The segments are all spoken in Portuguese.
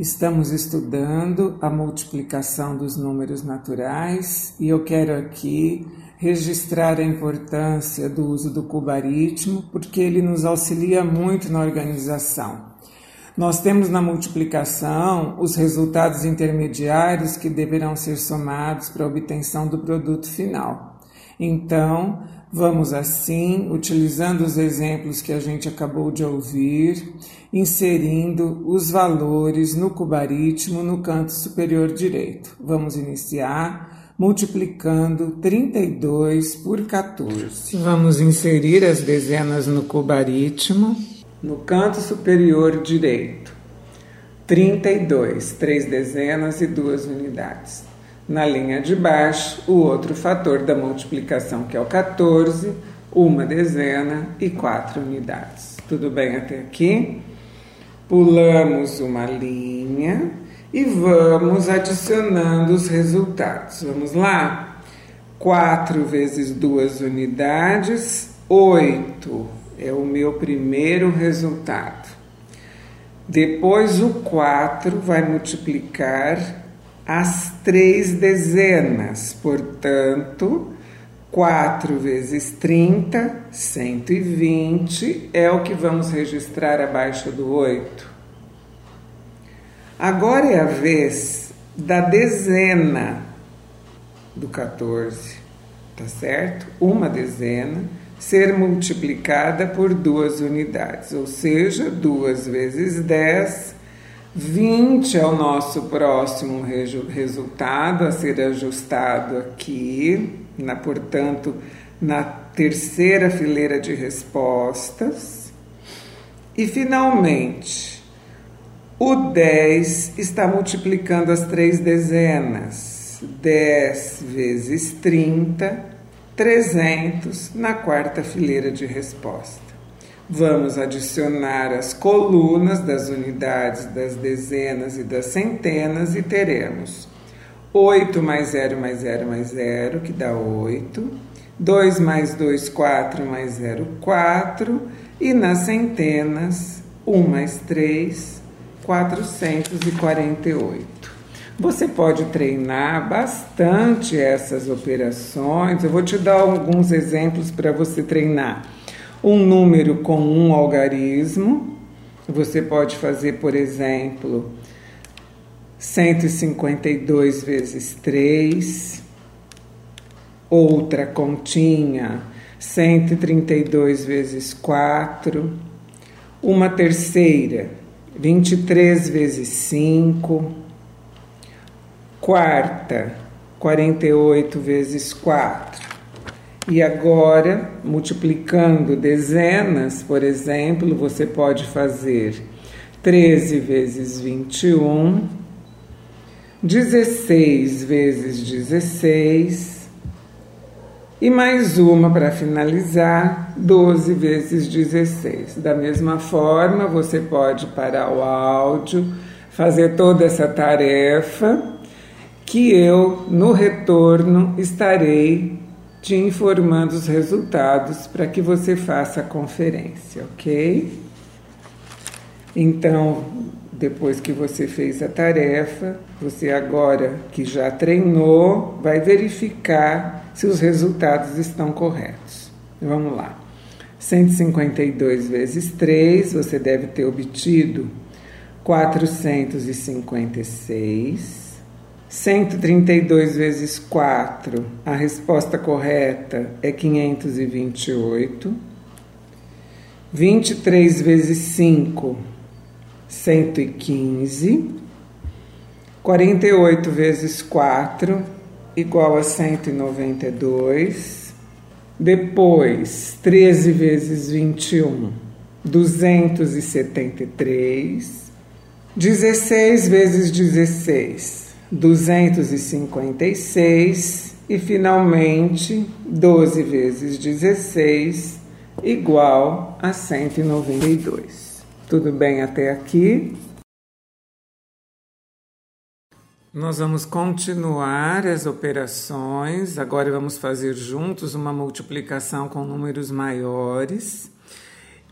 Estamos estudando a multiplicação dos números naturais e eu quero aqui registrar a importância do uso do cubaritmo porque ele nos auxilia muito na organização. Nós temos na multiplicação os resultados intermediários que deverão ser somados para a obtenção do produto final. Então, vamos assim, utilizando os exemplos que a gente acabou de ouvir, inserindo os valores no cubaritmo no canto superior direito. Vamos iniciar multiplicando 32 por 14. Vamos inserir as dezenas no cubaritmo no canto superior direito. 32, três dezenas e duas unidades. Na linha de baixo, o outro fator da multiplicação, que é o 14, uma dezena e quatro unidades. Tudo bem até aqui? Pulamos uma linha e vamos adicionando os resultados. Vamos lá? 4 vezes 2 unidades, 8 é o meu primeiro resultado. Depois o 4 vai multiplicar as três dezenas. Portanto, 4 vezes 30, 120 é o que vamos registrar abaixo do 8. Agora é a vez da dezena do 14, tá certo? Uma dezena ser multiplicada por duas unidades, ou seja, 2 vezes 10 20 é o nosso próximo resultado a ser ajustado aqui, na, portanto, na terceira fileira de respostas. E finalmente, o 10 está multiplicando as três dezenas. 10 vezes 30, 300 na quarta fileira de resposta. Vamos adicionar as colunas das unidades, das dezenas e das centenas e teremos 8 mais 0 mais 0 mais 0, que dá 8. 2 mais 2, 4 mais 0, 4. E nas centenas, 1 mais 3, 448. Você pode treinar bastante essas operações. Eu vou te dar alguns exemplos para você treinar um número com um algarismo. Você pode fazer, por exemplo, 152 vezes 3, outra continha, 132 vezes 4, uma terceira, 23 vezes 5, quarta, 48 vezes 4. E agora, multiplicando dezenas, por exemplo, você pode fazer 13 vezes 21, 16 vezes 16, e mais uma para finalizar, 12 vezes 16. Da mesma forma, você pode parar o áudio, fazer toda essa tarefa, que eu, no retorno, estarei te informando os resultados para que você faça a conferência, ok? Então, depois que você fez a tarefa, você agora que já treinou, vai verificar se os resultados estão corretos. Vamos lá. 152 vezes 3, você deve ter obtido 456. 132 vezes 4, a resposta correta é 528. 23 vezes 5, 115. 48 vezes 4, igual a 192. Depois, 13 vezes 21, 273. 16 vezes 16, 256 e finalmente 12 vezes 16 igual a 192. Tudo bem até aqui? Nós vamos continuar as operações. Agora vamos fazer juntos uma multiplicação com números maiores,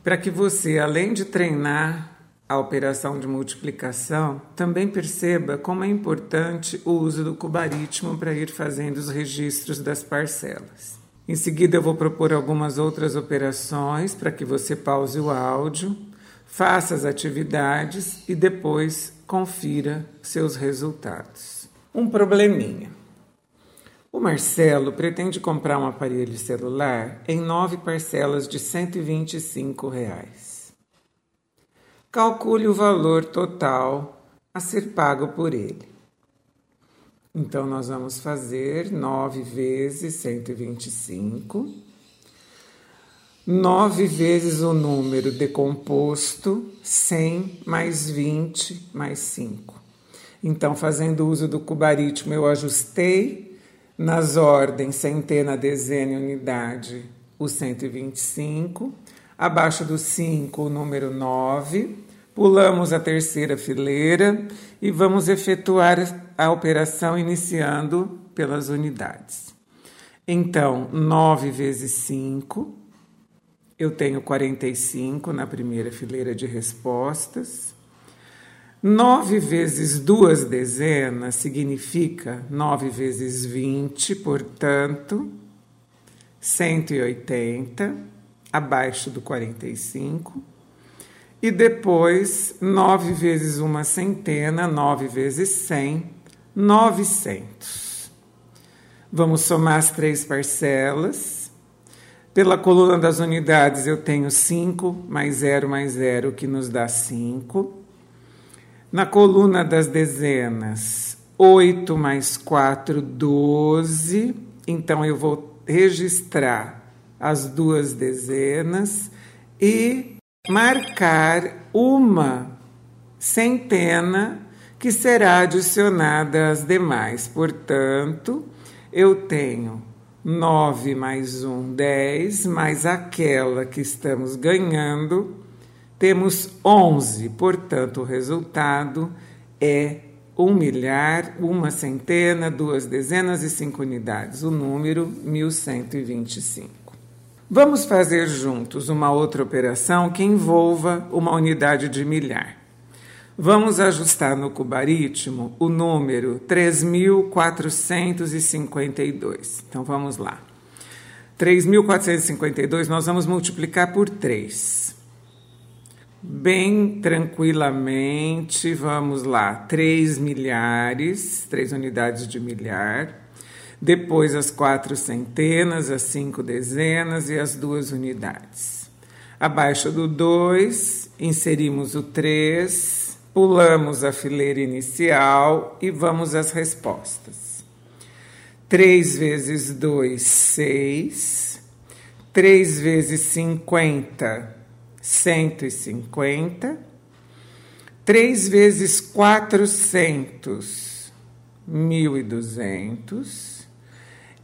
para que você, além de treinar a operação de multiplicação, também perceba como é importante o uso do cubaritmo para ir fazendo os registros das parcelas. Em seguida, eu vou propor algumas outras operações para que você pause o áudio, faça as atividades e depois confira seus resultados. Um probleminha. O Marcelo pretende comprar um aparelho celular em nove parcelas de 125 reais. Calcule o valor total a ser pago por ele. Então, nós vamos fazer 9 vezes 125. 9 vezes o número decomposto, 100 mais 20 mais 5. Então, fazendo uso do cubaritmo, eu ajustei nas ordens centena, dezena e unidade, o 125. Abaixo do 5, o número 9. Pulamos a terceira fileira e vamos efetuar a operação iniciando pelas unidades. Então, 9 vezes 5, eu tenho 45 na primeira fileira de respostas. 9 vezes duas dezenas significa 9 vezes 20, portanto, 180, abaixo do 45. E depois, 9 vezes uma centena, 9 vezes 100, 900. Vamos somar as três parcelas. Pela coluna das unidades, eu tenho 5 mais 0 mais 0, que nos dá 5. Na coluna das dezenas, 8 mais 4, 12. Então, eu vou registrar as duas dezenas e marcar uma centena que será adicionada às demais. Portanto, eu tenho 9 mais 1, 10, mais aquela que estamos ganhando temos 11, portanto, o resultado é um milhar, uma centena, duas dezenas e cinco unidades, o número 1125. Vamos fazer juntos uma outra operação que envolva uma unidade de milhar. Vamos ajustar no cubaritmo o número 3.452. Então vamos lá. 3.452 nós vamos multiplicar por 3 bem tranquilamente, vamos lá, três milhares, três unidades de milhar, depois as quatro centenas, as cinco dezenas e as duas unidades. Abaixo do 2, inserimos o 3, pulamos a fileira inicial e vamos às respostas. 3 vezes 2, 6. 3 vezes 50, 150. 3 vezes 400, 1.200.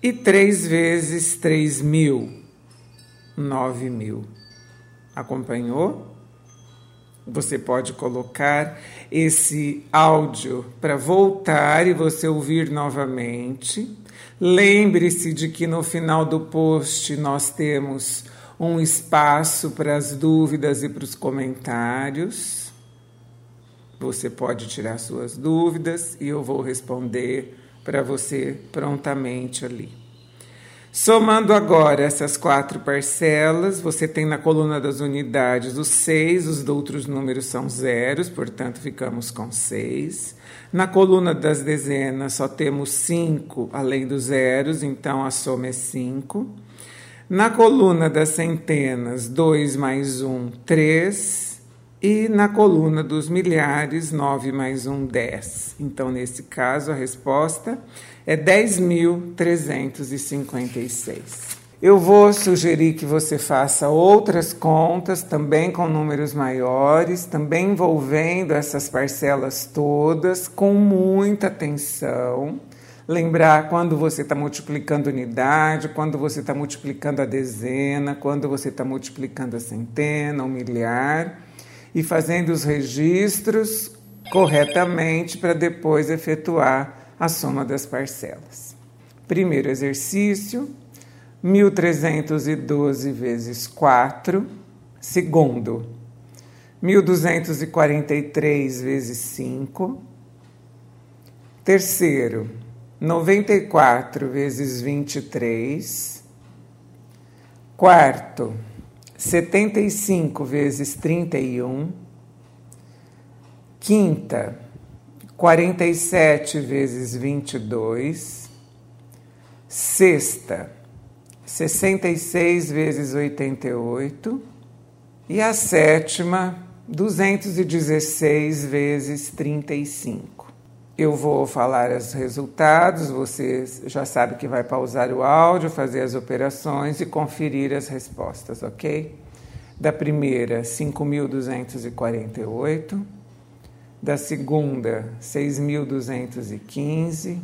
E 3 vezes 3 mil, 9 mil. Acompanhou? Você pode colocar esse áudio para voltar e você ouvir novamente. Lembre-se de que no final do post nós temos um espaço para as dúvidas e para os comentários. Você pode tirar suas dúvidas e eu vou responder para você prontamente ali. Somando agora essas quatro parcelas, você tem na coluna das unidades os seis, os outros números são zeros, portanto ficamos com seis. Na coluna das dezenas só temos cinco além dos zeros, então a soma é cinco. Na coluna das centenas, 2 mais 1, 3. E na coluna dos milhares, 9 mais 1, 10. Então, nesse caso, a resposta é 10.356. Eu vou sugerir que você faça outras contas, também com números maiores, também envolvendo essas parcelas todas, com muita atenção Lembrar quando você está multiplicando unidade, quando você está multiplicando a dezena, quando você está multiplicando a centena, o milhar, e fazendo os registros corretamente para depois efetuar a soma das parcelas. Primeiro exercício, 1.312 vezes 4. Segundo, 1243 vezes 5. Terceiro, 94 vezes 23. Quarto, 75 vezes 31. Quinta, 47 vezes 22. Sexta, 66 vezes 88. E a sétima, 216 vezes 35. Eu vou falar os resultados, você já sabe que vai pausar o áudio, fazer as operações e conferir as respostas, ok? Da primeira, 5.248. Da segunda, 6.215.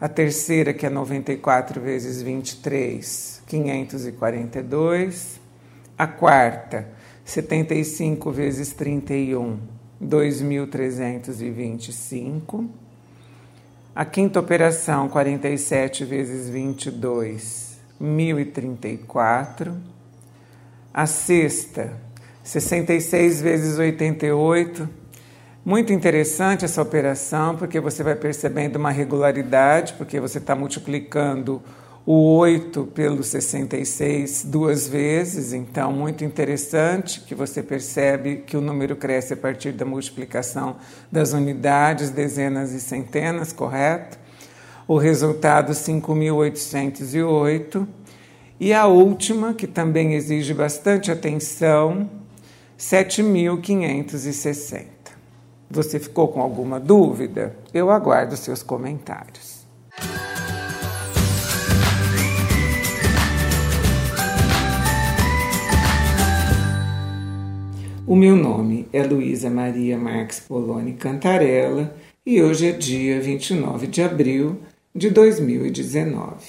A terceira, que é 94 vezes 23, 542. A quarta, 75 vezes 31, 2.325. A quinta operação, 47 vezes 22, 1.034. A sexta, 66 vezes 88. Muito interessante essa operação, porque você vai percebendo uma regularidade, porque você está multiplicando o 8 pelo 66 duas vezes, então muito interessante que você percebe que o número cresce a partir da multiplicação das unidades, dezenas e centenas, correto? O resultado 5.808 e a última, que também exige bastante atenção, 7.560. Você ficou com alguma dúvida? Eu aguardo seus comentários. O meu nome é Luísa Maria Marques Poloni Cantarella e hoje é dia 29 de abril de 2019.